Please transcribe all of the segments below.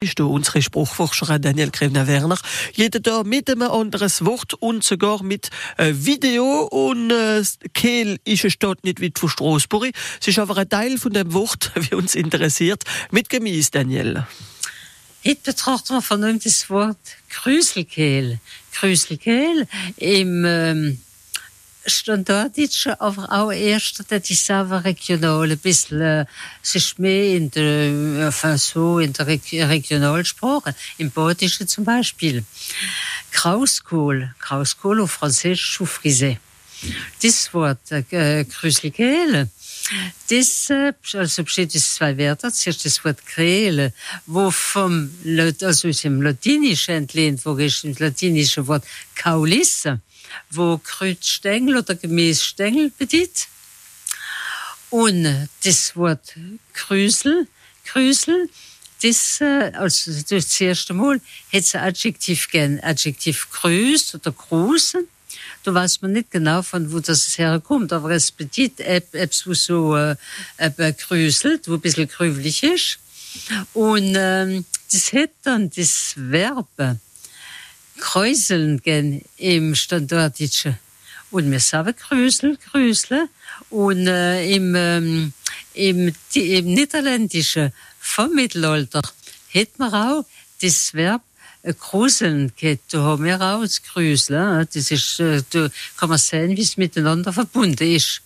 ist unsere Spruchforscherin Daniel Krevner-Werner. Jeder da mit einem anderen Wort und sogar mit äh, Video. Und äh, Kehl ist eine Stadt nicht weit von Straßburg. Es ist aber ein Teil von dem Wort, wie uns interessiert. Mit Gemäß, Daniel. Heute betrachten wir von das Wort Krüselkehl. Krüselkehl im ähm, Standarddeutsch, aber auch erst, das ist aber regional, ein bisschen, äh, es ist mehr in der, enfin so, in der Regionalsprache, im Badischen zum Beispiel. Krauskohl, Krauskohl auf Französisch, Choufrisé. Das Wort, äh, Krüselkehl, das, äh, also besteht aus zwei Wörtern. Zuerst das Wort Krehle, wo vom, also aus dem Latinischen entlehnt, wo ist das latinische Wort Kaulis, wo Krütstängel oder Gemäßstängel bedient. Und das Wort Krüsel, Krüsel, das, äh, also das erste Mal, hat es Adjektiv gern, Adjektiv grüß oder grusen. Da weiß man nicht genau, von wo das herkommt, aber es bedient etwas, wo so äh, äh, grüßelt, wo ein bisschen grüblich ist. Und ähm, das hat dann das Verb kräuseln gehen im Standardischen. Und wir sagen Grüßel, Grüßle. Und äh, im, ähm, im, die, im Niederländischen vom Mittelalter hat man auch das Verb äh, gruseln geht. Da haben wir auch das Grüßle. Das ist, äh, da kann man sehen, wie es miteinander verbunden ist.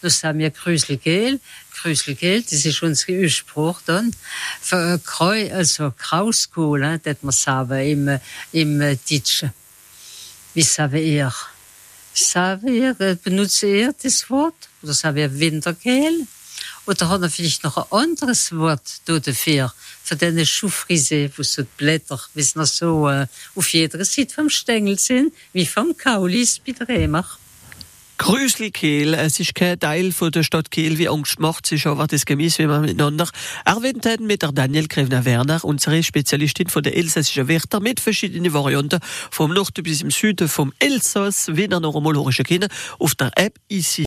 Das haben wir Grüßelgel, Grüßelgel, das ist unser Urspruch dann. Für Kreu, also Krauskohl, das man sagen im, im Deutschen. Wie sagen ihr? Sagen ihr, benutzt ihr das Wort? Oder sagen wir Wintergel? Oder hat er vielleicht noch ein anderes Wort dafür? Für deine Schuhfrise, wo so die Blätter, wie es noch so äh, auf jeder Seite vom Stängel sind, wie vom Kaulis bei der Remach. Grüßli Kehl, es ist kein Teil von der Stadt Kehl, wie Angst macht, es ist aber das Gemäß, wie wir miteinander erwähnt haben mit der Daniel Krevner-Werner, unsere Spezialistin von der elsässischen Wörter mit verschiedenen Varianten vom Norden bis im Süden, vom Elsass, wie ihr noch einmal können, auf der App ici.